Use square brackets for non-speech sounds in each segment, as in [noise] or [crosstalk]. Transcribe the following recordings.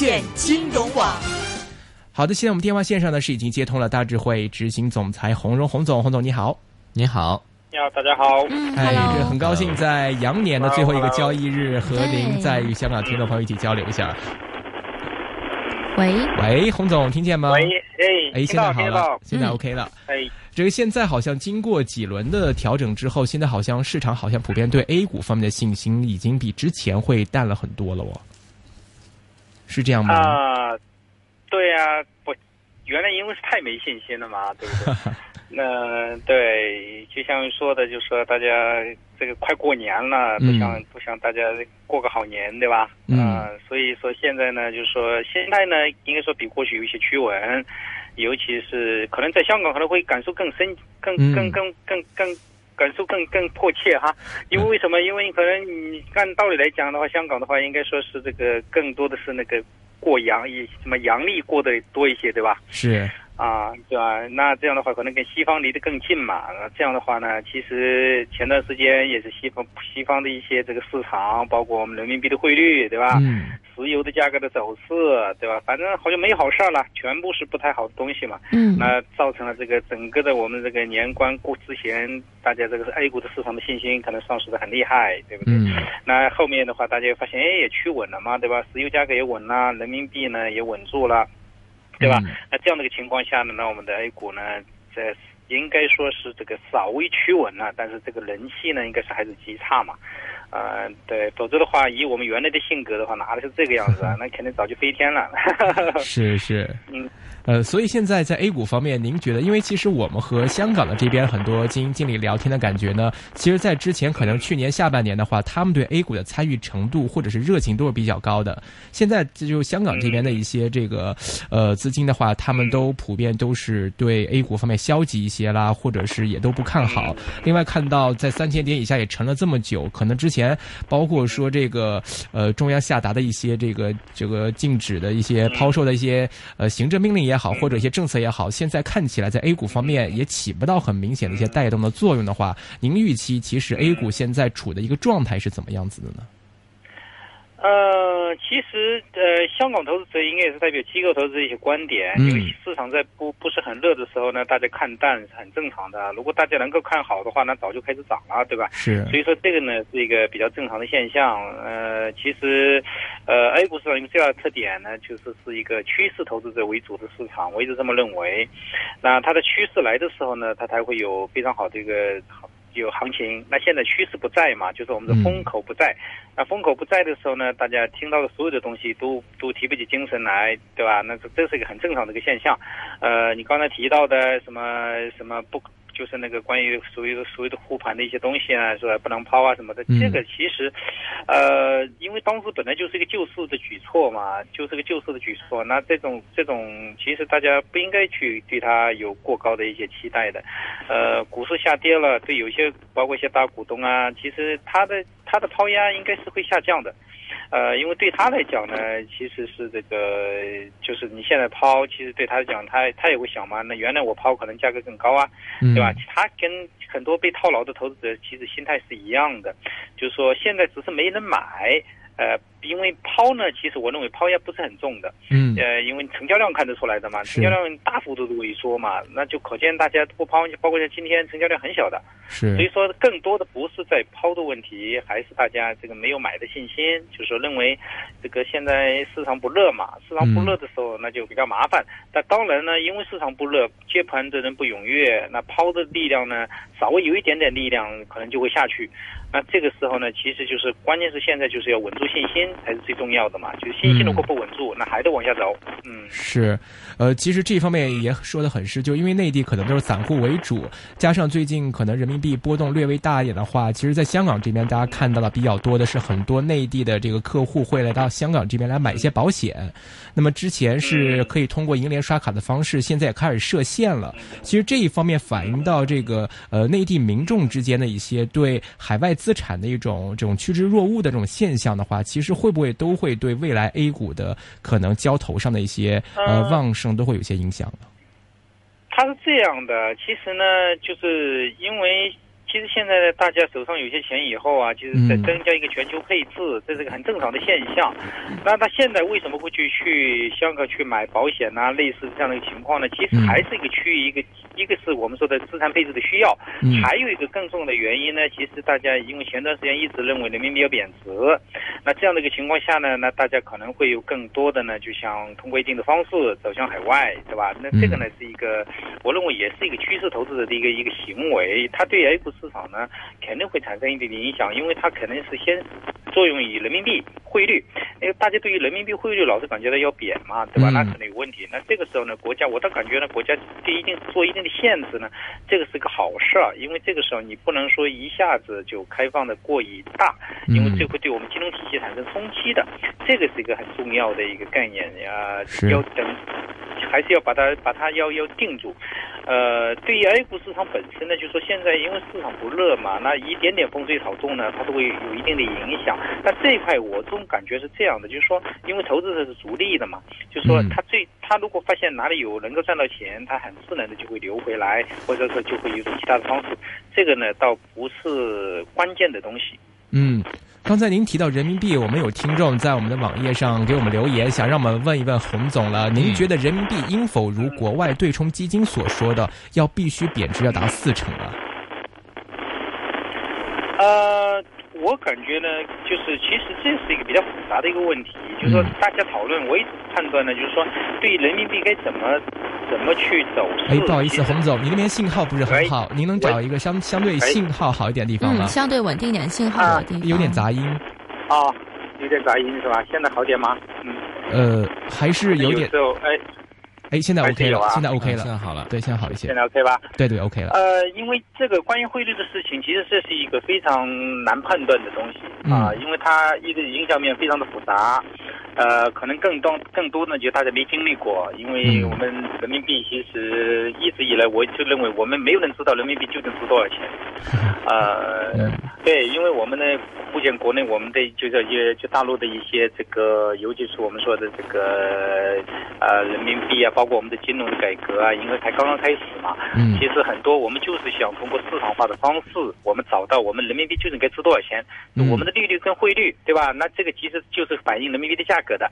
线金融网。好的，现在我们电话线上呢是已经接通了大智慧执行总裁洪荣洪总，洪总你好，你好，你好，大家好。哎，这很高兴在羊年的最后一个交易日和您在与香港听众朋友一起交流一下。喂喂，洪总听见吗？喂，哎，哎，现在好了，现在嗯 OK 了。哎，这个现在好像经过几轮的调整之后，现在好像市场好像普遍对 A 股方面的信心已经比之前会淡了很多了哦，是这样吗？啊，对呀、不，原来因为是太没信心了嘛，对不对？[laughs] 那对，就像说的，就说大家这个快过年了，不想、不想大家过个好年，对吧？嗯啊所以说现在呢，就是说现在呢，应该说比过去有一些趋稳，尤其是可能在香港可能会感受更深、更更更更更更。感受更更迫切哈，因为为什么？因为可能你按道理来讲的话，香港的话应该说是这个更多的是那个过阳以什么阳历过得多一些，对吧？是，啊，对吧？那这样的话，可能跟西方离得更近嘛。那这样的话呢，其实前段时间也是西方西方的一些这个市场，包括我们人民币的汇率，对吧？嗯石油的价格的走势，对吧？反正好像没好事儿了，全部是不太好的东西嘛。嗯那造成了这个整个的我们这个年关过之前，大家这个 A 股的市场的信心可能丧失的很厉害，对不对？嗯那后面的话，大家也发现，哎，也趋稳了嘛，对吧？石油价格也稳了，人民币呢也稳住了，对吧？嗯那这样的一个情况下呢，那我们的 A 股呢，在应该说是这个稍微趋稳了，但是这个人气呢，应该是还是极差嘛。呃，对，否则的话，以我们原来的性格的话，哪里是这个样子啊？[laughs] 那肯定早就飞天了。是是，[laughs] 嗯，呃，所以现在在 A 股方面，您觉得，因为其实我们和香港的这边很多基金经理聊天的感觉呢，其实，在之前可能去年下半年的话，他们对 A 股的参与程度或者是热情都是比较高的。现在这就香港这边的一些这个呃资金的话，他们都普遍都是对 A 股方面消极一些啦，或者是也都不看好。另外，看到在三千点以下也沉了这么久，可能之前包括说这个呃中央下达的一些这个这个禁止的一些抛售的一些呃行政命令也，或者一些政策也好，现在看起来在 A 股方面也起不到很明显的一些带动的作用的话，您预期其实 A 股现在处的一个状态是怎么样子的呢？呃，其实呃，香港投资者应该也是代表机构投资者一些观点，嗯因为市场在不不是很热的时候呢，大家看淡是很正常的。如果大家能够看好的话，那早就开始涨了，对吧？是所以说这个呢是一个比较正常的现象。呃，其实，呃，A 股市场一个最大的特点呢，就是是一个趋势投资者为主的市场，我一直这么认为。那它的趋势来的时候呢，它才会有非常好的一个好有行情。那现在趋势不在嘛，就是我们的风口不在。那风口不在的时候呢，大家听到的所有的东西都都提不起精神来，对吧？那这这是一个很正常的一个现象。呃，你刚才提到的什么什么不。就是那个关于所谓的所谓的护盘的一些东西啊，是吧？不能抛啊什么的，嗯这个其实，呃，因为当时本来就是一个救市的举措嘛，就是个救市的举措。那这种这种，其实大家不应该去对它有过高的一些期待的。呃，股市下跌了，对有些包括一些大股东啊，其实他的他的抛压应该是会下降的。呃，因为对他来讲呢，其实是这个，就是你现在抛，其实对他来讲，他他也会想嘛，那原来我抛可能价格更高啊，嗯对吧？他跟很多被套牢的投资者其实心态是一样的，就是说现在只是没人买，呃，因为抛呢，其实我认为抛压不是很重的，嗯。呃，因为成交量看得出来的嘛，成交量大幅度的萎缩嘛，那就可见大家不抛，包括像今天成交量很小的，是。所以说更多的不是在抛的问题，还是大家这个没有买的信心，就是说认为这个现在市场不热嘛，市场不热的时候那就比较麻烦。但当然呢，因为市场不热，接盘的人不踊跃，那抛的力量呢稍微有一点点力量，可能就会下去。那这个时候呢，其实就是关键是现在就是要稳住信心才是最重要的嘛，就是信心如果不稳住，那还得往下走。嗯，是，呃，其实这方面也说的很是，就因为内地可能都是散户为主，加上最近可能人民币波动略微大一点的话，其实在香港这边大家看到的比较多的是很多内地的这个客户会来到香港这边来买一些保险。那么之前是可以通过银联刷卡的方式，现在也开始设限了。其实这一方面反映到这个呃内地民众之间的一些对海外资产的一种这种趋之若鹜的这种现象的话，其实会不会都会对未来 A 股的可能交投上的一些呃嗯旺盛都会有些影响呢？它是这样的，其实呢，就是因为其实现在大家手上有些钱以后啊，就是在增加一个全球配置，这是个很正常的现象。那他现在为什么会去去香港去买保险呐？类似这样的一个情况呢？其实还是一个区域一个，一个是我们说的资产配置的需要，还有一个更重要的原因呢。其实大家因为前段时间一直认为人民币要贬值，那这样的一个情况下呢，那大家可能会有更多的呢，就想通过一定的方式走向海外，对吧？那这个呢是一个，我认为也是一个趋势投资者的一个一个行为，他对 A 股市场呢肯定会产生一定的影响，因为它肯定是先作用于人民币。汇率，因为大家对于人民币汇率老是感觉到要贬嘛，对吧？那可能有问题。那这个时候呢，国家我倒感觉呢，国家对一定做一定的限制呢，这个是个好事儿，因为这个时候你不能说一下子就开放的过于大，因为这会对我们金融体系产生冲击的，这个是一个很重要的一个概念呀，要等。还是要把它把它要要定住，呃，对于 A 股市场本身呢，就是说现在因为市场不热嘛，那一点点风吹草动呢，它都会有一定的影响。但这一块我总感觉是这样的，就是说，因为投资者是逐利的嘛，就是说他最他如果发现哪里有能够赚到钱，他很自然的就会流回来，或者说就会有种其他的方式。这个呢，倒不是关键的东西。嗯。刚才您提到人民币，我们有听众在我们的网页上给我们留言，想让我们问一问洪总了。您觉得人民币应否如国外对冲基金所说的，要必须贬值要达四成啊？呃，我感觉呢，就是其实这是一个比较复杂的一个问题，就是说大家讨论，我一直判断呢，就是说对人民币该怎么。怎么去走？哎，不好意思，洪总，你那边信号不是很好，您能找一个相相对信号好一点的地方吗？嗯相对稳定点信号的地方。有点杂音。哦，有点杂音是吧？现在好点吗？嗯。呃，还是有点。哎。哎，现在 OK 了，现在 OK 了，现在好了，对，现在好一些。现在 OK 吧？对对，OK 了。呃，因为这个关于汇率的事情，其实这是一个非常难判断的东西啊，因为它一个影响面非常的复杂。呃，可能更多更多呢，就大家没经历过，因为我们人民币其实一直以来，我就认为我们没有人知道人民币究竟值多少钱。[laughs] 呃，对，因为我们呢，目前国内我们的就这些就大陆的一些这个，尤其是我们说的这个呃人民币啊，包括我们的金融的改革啊，因为才刚刚开始嘛。嗯。其实很多我们就是想通过市场化的方式，我们找到我们人民币究竟该值多少钱，我们的利率跟汇率，对吧？那这个其实就是反映人民币的价格的。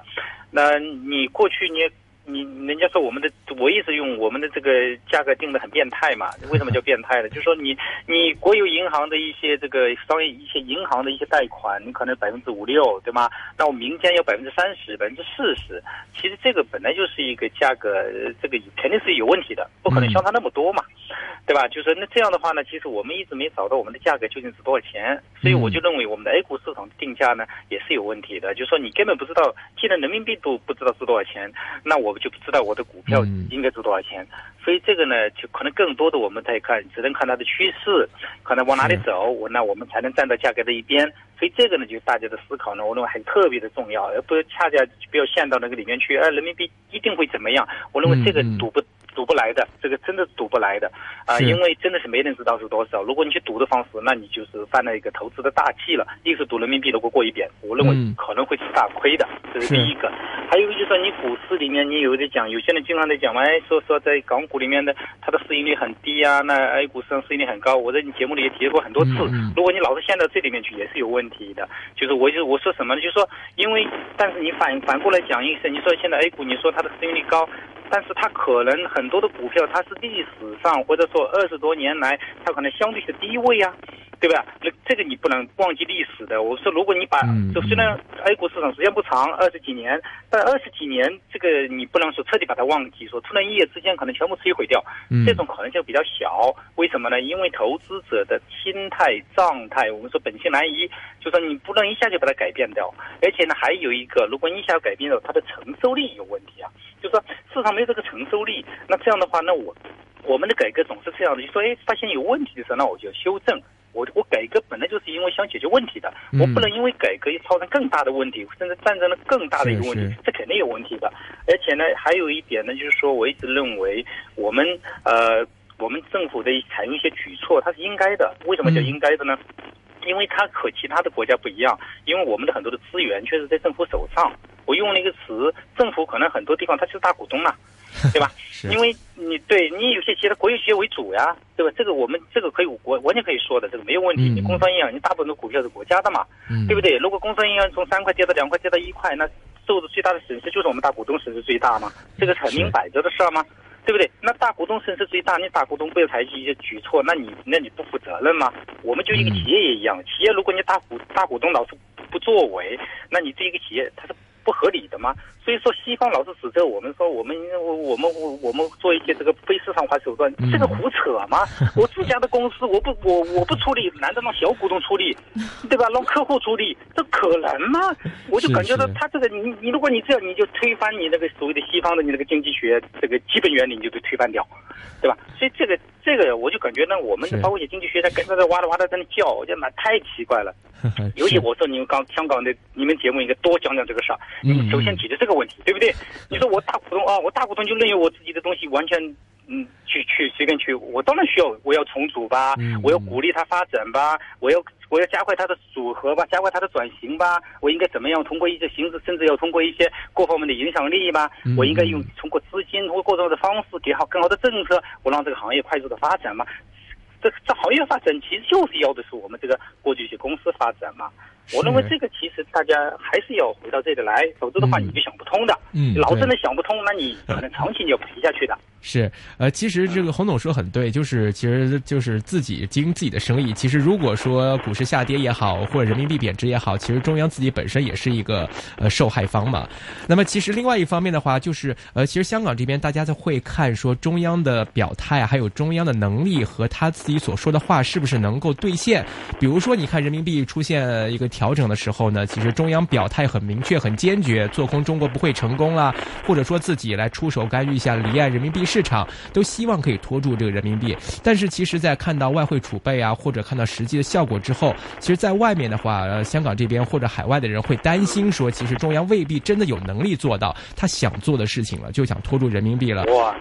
那你过去你。你人家说我们的，我一直用我们的这个价格定的很变态嘛？为什么叫变态呢？[laughs] 就是说你你国有银行的一些这个商业一些银行的一些贷款，你可能百分之五六，对吗？那我民间要百分之三十、百分之四十，其实这个本来就是一个价格，这个肯定是有问题的，不可能相差那么多嘛，对吧？就是那这样的话呢，其实我们一直没找到我们的价格究竟是多少钱，所以我就认为我们的 A 股市场定价呢也是有问题的，就是说你根本不知道，既然人民币都不知道是多少钱，那我。就不知道我的股票应该值多少钱，所以这个呢，就可能更多的我们在看，只能看它的趋势，可能往哪里走，我那我们才能站到价格的一边。所以这个呢，就大家的思考呢，我认为还特别的重要，而不是恰恰不要陷到那个里面去。哎人民币一定会怎么样？我认为这个赌不。赌不来的，这个真的赌不来的啊！因为真的是没人知道是多少。如果你去赌的方式，那你就是犯了一个投资的大忌了。一个是赌人民币如果过一贬，我认为可能会是大亏的，这是第一个。还有一个就是说，你股市里面你有的讲，有些人经常在讲嘛，哎，说说在港股里面的它的市盈率很低啊，那 A 股市场市盈率很高。我在你节目里也提过很多次。如果你老是陷到这里面去，也是有问题的。就是我就我说什么呢？就是说，因为但是你反反过来讲一声，你说现在 A 股，你说它的市盈率高。但是它可能很多的股票，它是历史上或者说二十多年来，它可能相对是低位啊。对吧？那这个你不能忘记历史的。我说，如果你把，就虽然 A 股市场时间不长，二十几年，但二十几年这个你不能说彻底把它忘记，说突然一夜之间可能全部摧毁掉，这种可能性比较小。为什么呢？因为投资者的心态状态，我们说本性难移，就说你不能一下就把它改变掉。而且呢，还有一个，如果你一下改变了，它的承受力有问题啊。就说市场没有这个承受力，那这样的话，那我我们的改革总是这样的，就说哎，发现有问题的时候，那我就修正。我我改革本来就是因为想解决问题的，我不能因为改革又造成更大的问题，甚至战争了更大的一个问题，这肯定有问题的。而且呢，还有一点呢，就是说，我一直认为我们呃，我们政府的采用一些举措，它是应该的。为什么叫应该的呢？因为它和其他的国家不一样，因为我们的很多的资源确实在政府手上。我用了一个词，政府可能很多地方它就是大股东嘛。[laughs] 对吧？因为你你对你有些企业国有企业为主呀，对吧？这个我们这个可以国完全可以说的，这个没有问题。嗯你工商银行，你大部分的股票是国家的嘛，嗯对不对？如果工商银行从三块跌到两块，跌到一块，那受的最大的损失就是我们大股东损失最大嘛，这个是很明摆着的事儿嘛，对不对？那大股东损失最大，你大股东不要采取一些举措，那你那你不负责任吗？我们就一个企业也一样，企业如果你大股大股东老是不作为，那你这一个企业它是不合理的嘛。所以说，西方老是指责我们说我们我我们我我们做一些这个非市场化手段，嗯这个胡扯吗！[laughs] 我自家的公司，我不我我不出力，难道让小股东出力，[laughs] 对吧？让客户出力，这可能吗？我就感觉到他这个你你如果你这样，你就推翻你那个所谓的西方的你那个经济学这个基本原理，你就得推翻掉，对吧？所以这个这个我就感觉呢，我们包括一些经济学家跟着在哇啦哇啦在那叫，我觉得妈太奇怪了。[laughs] 尤其我说你们刚香港的你们节目应该多讲讲这个事儿。嗯你首先解决这个问题，对不对？你说我大股东啊，我大股东就任由我自己的东西完全嗯去去随便去，我当然需要我要重组吧嗯，我要鼓励它发展吧，我要我要加快它的组合吧，加快它的转型吧，我应该怎么样通过一些形式，甚至要通过一些各方面的影响力吧嗯，我应该用通过资金，通过各种的方式给好更好的政策，我让这个行业快速的发展嘛。这这行业发展其实就是要的是我们这个过去一些公司发展嘛。我认为这个其实大家还是要回到这里来，否则的话嗯你就想不通的。嗯老真的想不通，那你可能长期你要赔下去的。[laughs] 是，呃，其实这个洪总说很对，就是其实就是自己经营自己的生意。其实如果说股市下跌也好，或者人民币贬值也好，其实中央自己本身也是一个呃受害方嘛。那么其实另外一方面的话，就是呃，其实香港这边大家在会看说中央的表态啊，还有中央的能力和他自己所说的话是不是能够兑现。比如说，你看人民币出现一个调整的时候呢，其实中央表态很明确、很坚决，做空中国不会成功啦，或者说自己来出手干预一下离岸人民币市场，都希望可以拖住这个人民币。但是其实，在看到外汇储备啊，或者看到实际的效果之后，其实，在外面的话，呃，香港这边或者海外的人会担心说，其实中央未必真的有能力做到他想做的事情了，就想拖住人民币了。哇，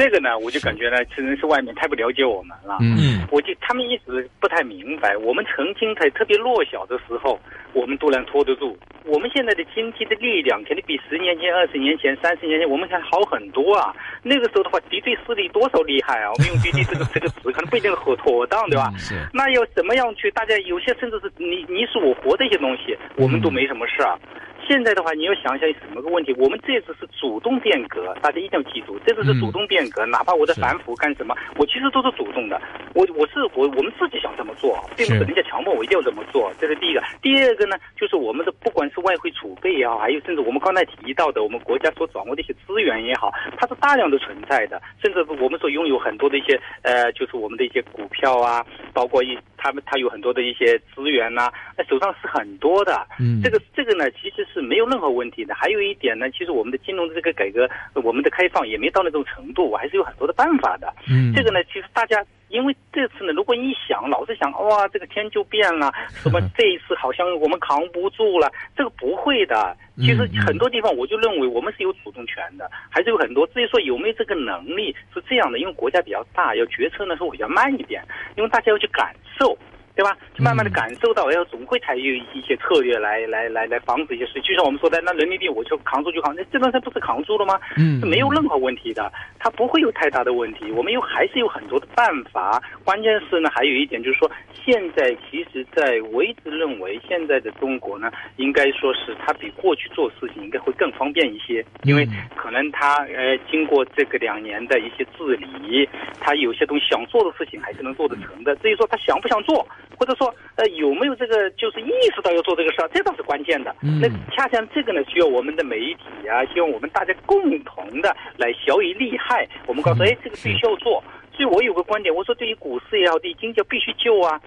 这个呢，我就感觉呢，可能是外面太不了解我们了。嗯我就他们一直不太明白，我们曾经在特别弱小的时候，我们都能拖得住。我们现在的经济的力量肯定比十年前、二十年前、三十年前我们还好很多啊。那个时候的话，敌对势力多少厉害啊！我们用“敌对”这个这个词，可能不一定很妥当，对吧？嗯是那要怎么样去？大家有些甚至是你你死我活的一些东西，我们都没什么事啊。现在的话，你要想一想什么个问题？我们这次是主动变革，大家一定要记住，这次是主动变革。哪怕我在反腐干什么，我其实都是主动的。我我是我我们自己想这么做，并不人家强迫我一定要这么做。这是第一个。第二个呢，就是我们的不管是外汇储备也好，还有甚至我们刚才提到的我们国家所掌握的一些资源也好，它是大量的存在的，甚至我们所拥有很多的一些呃，就是我们的一些股票啊，包括一他们他有很多的一些资源呐、那手上是很多的。嗯这个这个呢，其实是没有任何问题的。还有一点呢，其实我们的金融的这个改革，我们的开放也没到那种程度，我还是有很多的办法的。嗯这个呢，其实大家因为这次呢，如果你想老是想哇，这个天就变了，什么这一次好像我们扛不住了，这个不会的。其实很多地方我就认为我们是有主动权的，还是有很多。至于说有没有这个能力，是这样的，因为国家比较大，要决策呢是比较慢一点，因为大家要去感受。对吧？就慢慢的嗯感受到，要总会采用一些策略来来来来防止一些事。就像我们说的，那人民币我就扛住就扛，那这段时间不是扛住了吗？嗯是没有任何问题的，它不会有太大的问题。我们有还是有很多的办法。关键是呢，还有一点就是说，现在其实，在我一直认为，现在的中国呢，应该说是它比过去做事情应该会更方便一些，因为嗯可能它呃经过这个两年的一些治理，它有些东西想做的事情还是能做得成的。至于说他想不想做，或者说呃有没有这个就是意识到要做这个事儿，这倒是关键的。嗯那恰恰这个呢，需要我们的媒体啊，希望我们大家共同的来小以利害。我们告诉，嗯哎，这个必须要做。所以我有个观点，我说对于股市也好，对于经济必须救啊，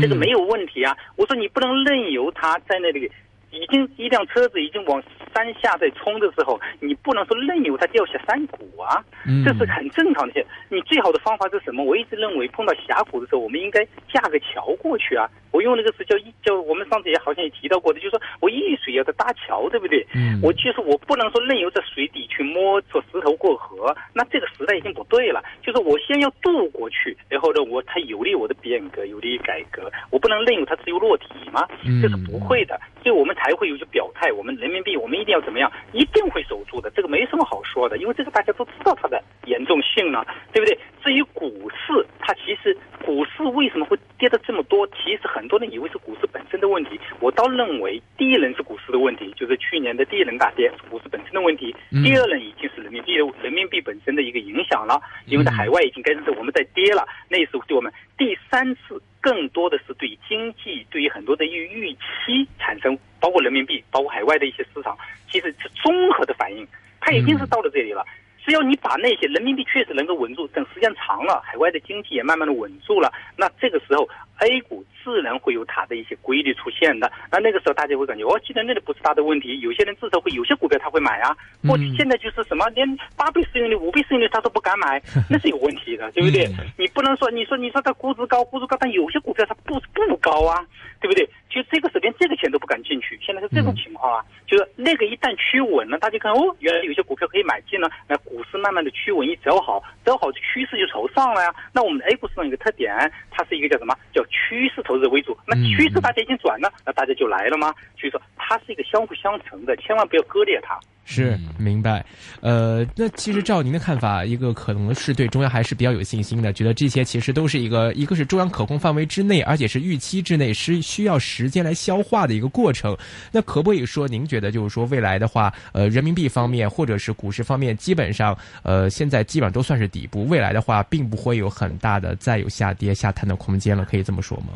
这个嗯没有问题啊。我说你不能任由它在那里。已经一辆车子已经往山下在冲的时候，你不能说任由它掉下山谷啊，嗯这是很正常的事。你最好的方法是什么？我一直认为碰到峡谷的时候，我们应该架个桥过去啊，我用那个词叫一叫我们上次也好像也提到过的，就是说我遇水要在搭桥，对不对？嗯我就是我不能说任由在水底去摸着石头过河，那这个时代已经不对了。就是我先要渡过去，然后呢，我它有利我的变革，有利于改革，我不能任由它自由落体嘛，嗯这是不会的。所以我们才会有些表态，我们人民币我们一定要怎么样，一定会守住的，这个没什么好说的，因为这个大家都知道它的严重性了，对不对？至于股市，它其实股市为什么会跌的这么多？其实很多人以为是股市本身的问题，我倒认为第一轮是股市的问题，就是去年的第一轮大跌是股市本身的问题，嗯第二轮已经是人民币的人民币本身的一个影响了，因为在海外已经跟着我们在跌了，那时候对我们第三次更多的是对经济对于很多的预预期产生，包括人民币，包括海外的一些市场，其实是综合的反应，它已经是到了这里了。只要你把那些人民币确实能够稳住，等时间长了，海外的经济也慢慢的稳住了，那这个时候 A 股自然会有它的一些规律出现的。那那个时候大家会感觉，哦，既然那里不是大的问题，有些人至少会有些股票他会买啊。过去嗯现在就是什么，连八倍市盈率、五倍市盈率他都不敢买，[laughs] 那是有问题的，对不对？嗯你不能说，你说你说它估值高，估值高，但有些股票它不不高啊，对不对？就这个时候连这个钱都不敢进去，现在是这种情况啊。就是那个一旦趋稳了，大家看哦，原来有些股票可以买进了，那股市慢慢的趋稳，一走好，走好趋势就朝上了呀。那我们 A 股市场有个特点，它是一个叫什么？叫趋势投资为主。那嗯趋势大家已经转了，那大家就来了吗？所以说它是一个相辅相成的，千万不要割裂它。是明白，呃，那其实照您的看法，一个可能是对中央还是比较有信心的，觉得这些其实都是一个，一个是中央可控范围之内，而且是预期之内，是需要时间来消化的一个过程。那可不可以说，您觉得就是说未来的话，呃，人民币方面或者是股市方面，基本上，呃，现在基本上都算是底部，未来的话，并不会有很大的再有下跌下探的空间了，可以这么说吗？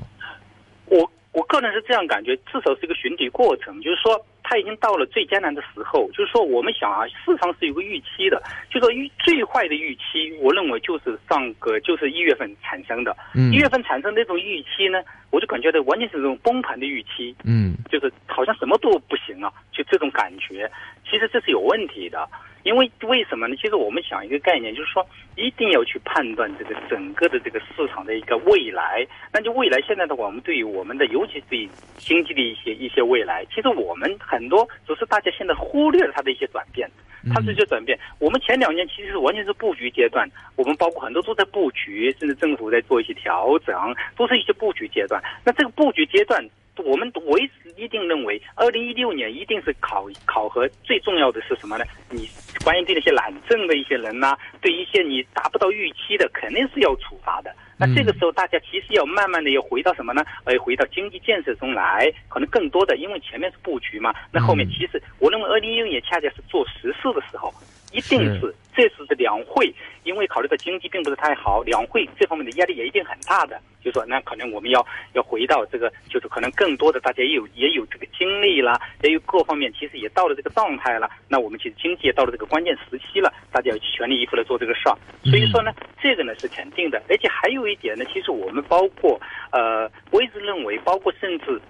我我个人是这样感觉，至少是一个寻底过程，就是说它已经到了最艰难的时候。就是说，我们想啊，市场是有个预期的，就说预最坏的预期，我认为就是上个就是一月份产生的。嗯一月份产生那种预期呢，我就感觉到完全是这种崩盘的预期，嗯就是好像什么都不行了，就这种感觉。其实这是有问题的，因为为什么呢？其实我们想一个概念，就是说一定要去判断这个整个的这个市场的一个未来。那就未来现在的话，我们对于我们的，尤其是经济的一些一些未来，其实我们很多只是大家现在忽略了它的一些转变。它是一些转变。我们前两年其实是完全是布局阶段，我们包括很多都在布局，甚至政府在做一些调整，都是一些布局阶段。那这个布局阶段，我们我一直一定认为，二零一六年一定是考考核最重要的是什么呢？你关于对那些懒政的一些人呐、对一些你达不到预期的，肯定是要处罚的。那这个时候，大家其实要慢慢的要回到什么呢？呃，回到经济建设中来，可能更多的，因为前面是布局嘛，那后面其实我认为二零一六年恰恰是做实事的时候，一定是这次的两会，因为考虑到经济并不是太好，两会这方面的压力也一定很大的，就说那可能我们要要回到这个，就是可能更多的大家也有也有这个精力啦，也有各方面其实也到了这个状态了，那我们其实经济也到了这个关键时期了，大家要全力以赴来做这个事儿，所以说呢，这个呢是肯定的，而且还有一点呢，其实我们包括呃，我一直认为，包括甚至。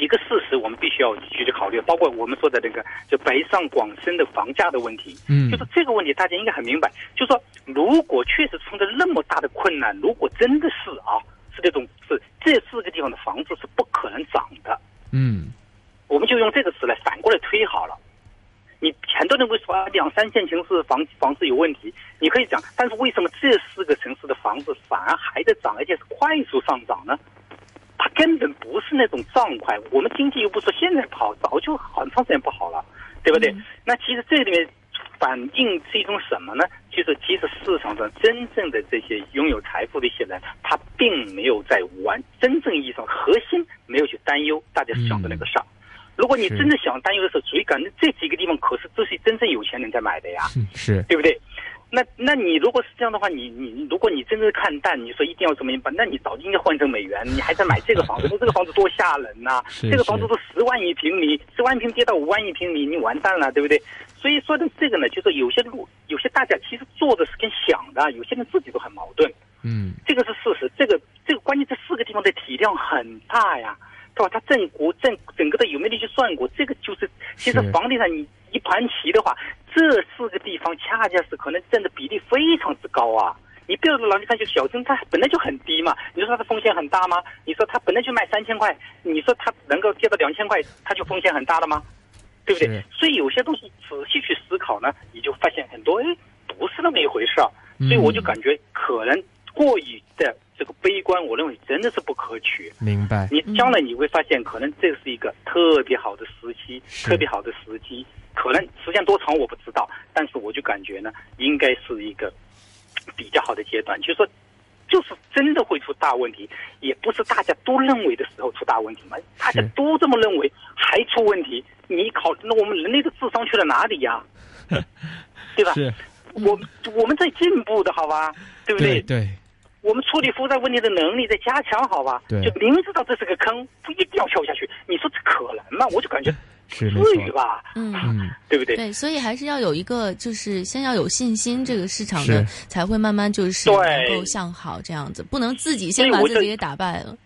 几个事实我们必须要继续考虑，包括我们说的那个就北上广深的房价的问题，嗯就是这个问题大家应该很明白，就说如果确实存在那么大的困难，如果真的是啊是这种是这四个地方的房子是不可能涨的，嗯我们就用这个词来反过来推好了。你很多人会说啊，两三线城市房房子有问题，你可以讲，但是为什么这四个城市的房子反而还在涨，而且是快速上涨呢？它根本不是那种涨快，我们经济又不说现在不好，早就很长时间不好了，对不对？那其实这里面反映是一种什么呢？就是其实市场上真正的这些拥有财富的一些人，他并没有在玩真正意义上核心没有去担忧大家想的那个事儿。如果你真的想担忧的时候，注意感觉这几个地方可是都是真正有钱人在买的呀。嗯是对不对？那那你如果是这样的话，你你你如果你真的看淡，你说一定要怎么办？那你早就应该换成美元，你还在买这个房子，[laughs] 那这个房子多吓人呐、是这个房子都十万一平米，十万一平跌到五万一平米，你完蛋了，对不对？所以说的这个呢，就是有些路，有些大家其实做的是跟想的，有些人自己都很矛盾。嗯这个是事实，这个这个关键这四个地方的体量很大呀，对吧？它整国整整个的有没有去算过？这个就是其实房地产你一盘棋的话，这四个地方恰恰是可能占的比例非常之高啊。你不要老去看就小镇，它本来就很低嘛。你说它的风险很大吗？你说它本来就卖三千块，你说它能够跌到两千块，它就风险很大了吗？对不对？所以有些东西仔细去思考呢，你就发现很多，哎，不是那么一回事儿。所以我就感觉可能过于的这个悲观，我认为真的是不可取。明白。你将来你会发现，可能这是一个特别好的时期，特别好的时机。可能时间多长我不知道，但是我就感觉呢，应该是一个比较好的阶段。就是说，就是真的会出大问题，也不是大家都认为的时候出大问题嘛。大家都这么认为，还出问题，你考那我们人类的智商去了哪里呀？[laughs] 对吧？是，我我们在进步的好吧？对不对对，我们处理负债问题的能力在加强，好吧？对就明知道这是个坑，不一定要跳下去。你说这可能吗？我就感觉是没至于错。吧，嗯。嗯，对不对？对，所以还是要有一个，就是先要有信心，这个市场是的才会慢慢就是对能够向好这样子，不能自己先把自己给打败了。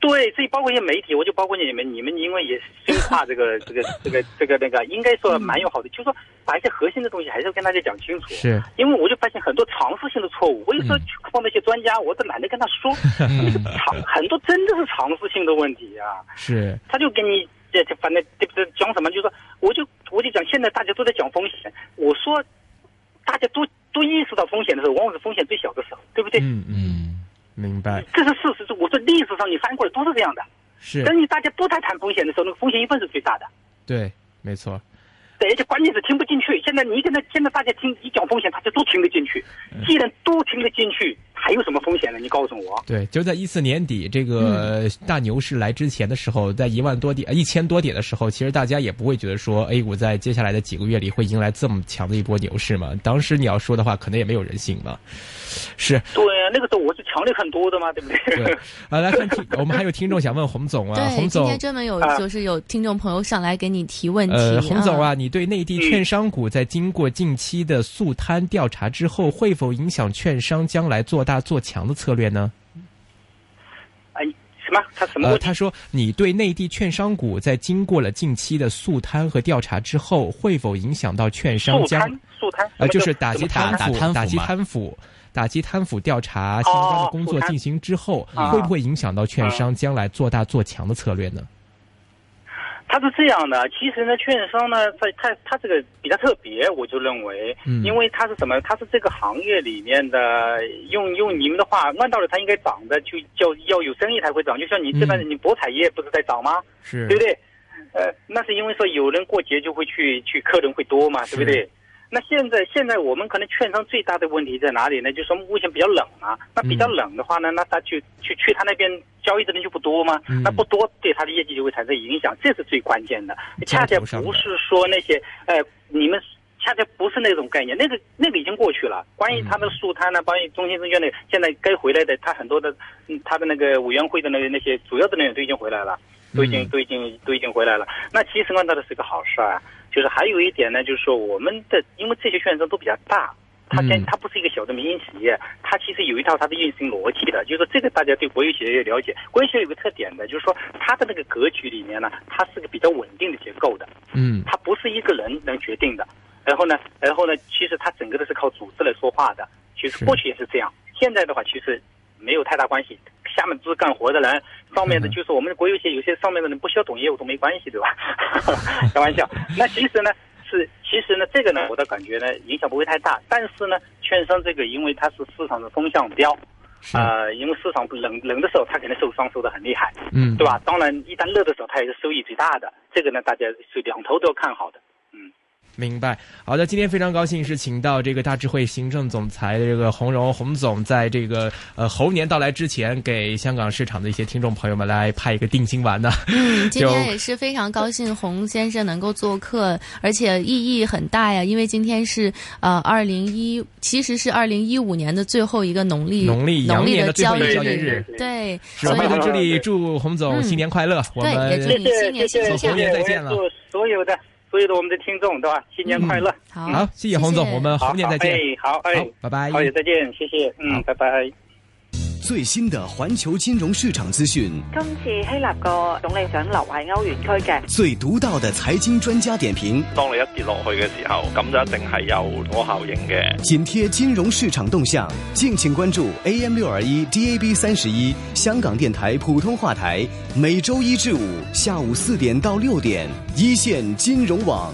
对，这包括一些媒体，我就包括你们，你们因为也深化 [laughs] 这个这个这个这个那个，应该说蛮有好的，就是说把一些核心的东西还是要跟大家讲清楚。是，因为我就发现很多常识性的错误，我有时候嗯去碰那些专家，我都懒得跟他说，嗯 [laughs] 常很多真的是常识性的问题啊。是，他就跟你这这反正这不对？讲什么？就是说，我就我就讲，现在大家都在讲风险，我说大家都都意识到风险的时候，往往是风险最小的时候，对不对？嗯嗯，明白，这是事实。我说历史上你翻过来都是这样的。是，等你大家都在谈风险的时候，那个风险一般是最大的。对，没错，对，而且关键是听不进去。现在你跟他，现在大家听一讲风险，大家都听得进去。既然都听得进去，还有什么风险呢？你告诉我。对，就在一四年底这个大牛市来之前的时候，在一万多点、一千多点的时候，其实大家也不会觉得说 A 股在接下来的几个月里会迎来这么强的一波牛市嘛。当时你要说的话，可能也没有人信嘛。是，对啊，那个时候我是强烈很多的嘛，对不对？对，啊，来看听，我们还有听众想问洪总啊，对，洪总。今天，专门有啊。就是有听众朋友上来给你提问题。呃，洪总啊，啊，你对内地券商股在经过近期的肃贪调查之后，会否影响券商将来做大做强的策略呢？哎，什么？他什么呃，他说，你对内地券商股在经过了近期的肃贪和调查之后，会否影响到券商将速贪，呃，就是打击贪打贪腐打击贪腐、打击贪腐调查相关的工作进行之后，啊会不会影响到券商将来做大做强的策略呢？他是这样的，其实呢，券商呢，在它它这个比较特别，我就认为，嗯因为它是什么？它是这个行业里面的，用用你们的话，按道理它应该涨的，就叫要有生意才会涨。就像你这边嗯你博彩业不是在涨吗？是对不对？呃，那是因为说有人过节就会去去，客人会多嘛，对不对？那现在现在我们可能券商最大的问题在哪里呢？就是说目前比较冷啊。那比较冷的话呢，那他去去去他那边交易的人就不多嘛，嗯那不多对他的业绩就会产生影响，这是最关键的。恰恰不是说那些呃，你们恰恰不是那种概念，那个那个已经过去了。关于他的肃贪呢，关于中信证券的，现在该回来的，他很多的，嗯，他的那个委员会的那个那些主要的人员都已经回来了。都已经嗯都已经都已经回来了。那其实按照的是个好事啊，就是还有一点呢，就是说我们的因为这些券商都比较大。它先嗯，它不是一个小的民营企业，它其实有一套它的运行逻辑的。就是说，这个大家对国有企业也了解。国有企业有个特点的，就是说它的那个格局里面呢，它是个比较稳定的结构的，嗯它不是一个人能决定的。然后呢，然后呢，其实它整个的是靠组织来说话的。其实过去也是这样，现在的话其实没有太大关系。下面都是干活的人，上面的嗯就是我们的国有企业，有些上面的人不需要懂业务都没关系，对吧？[laughs] 开玩笑。[laughs] 那其实呢，是其实呢，这个呢，我的感觉呢，影响不会太大。但是呢，券商这个因为它是市场的风向标，啊，呃，因为市场冷冷的时候，它肯定受伤受的很厉害，嗯，对吧？当然，一旦热的时候，它也是收益最大的。这个呢，大家是两头都要看好的。明白。好的，今天非常高兴是请到这个大智慧行政总裁的这个洪荣洪总，在这个呃猴年到来之前，给香港市场的一些听众朋友们来派一个定心丸呢。[laughs] 嗯，今天也是非常高兴洪先生能够做客，而且意义很大呀，因为今天是呃二零一，其实是二零一五年的最后一个农历农历羊年的的最后一交易个交易日对，我所以们在这里祝洪总嗯新年快乐，我对们也祝你新年新谢谢谢谢猴年再见祝所有的所有的我们的听众，对吧？新年快乐！好，好，谢谢洪总，我们好，猴年再见。哎，好，哎，拜拜。好，也再见，谢谢，嗯，拜拜。最新的环球金融市場資訊，今次希臘個總理想留喺歐元區嘅，最獨到的財經專家點評。當你一跌落去嘅時候，咁就一定係有嗰效應嘅。緊貼金融市場動向，敬請關注 AM 六二一 DAB 三十一香港電台普通話台，每周一至五下午四點到六點，一線金融網。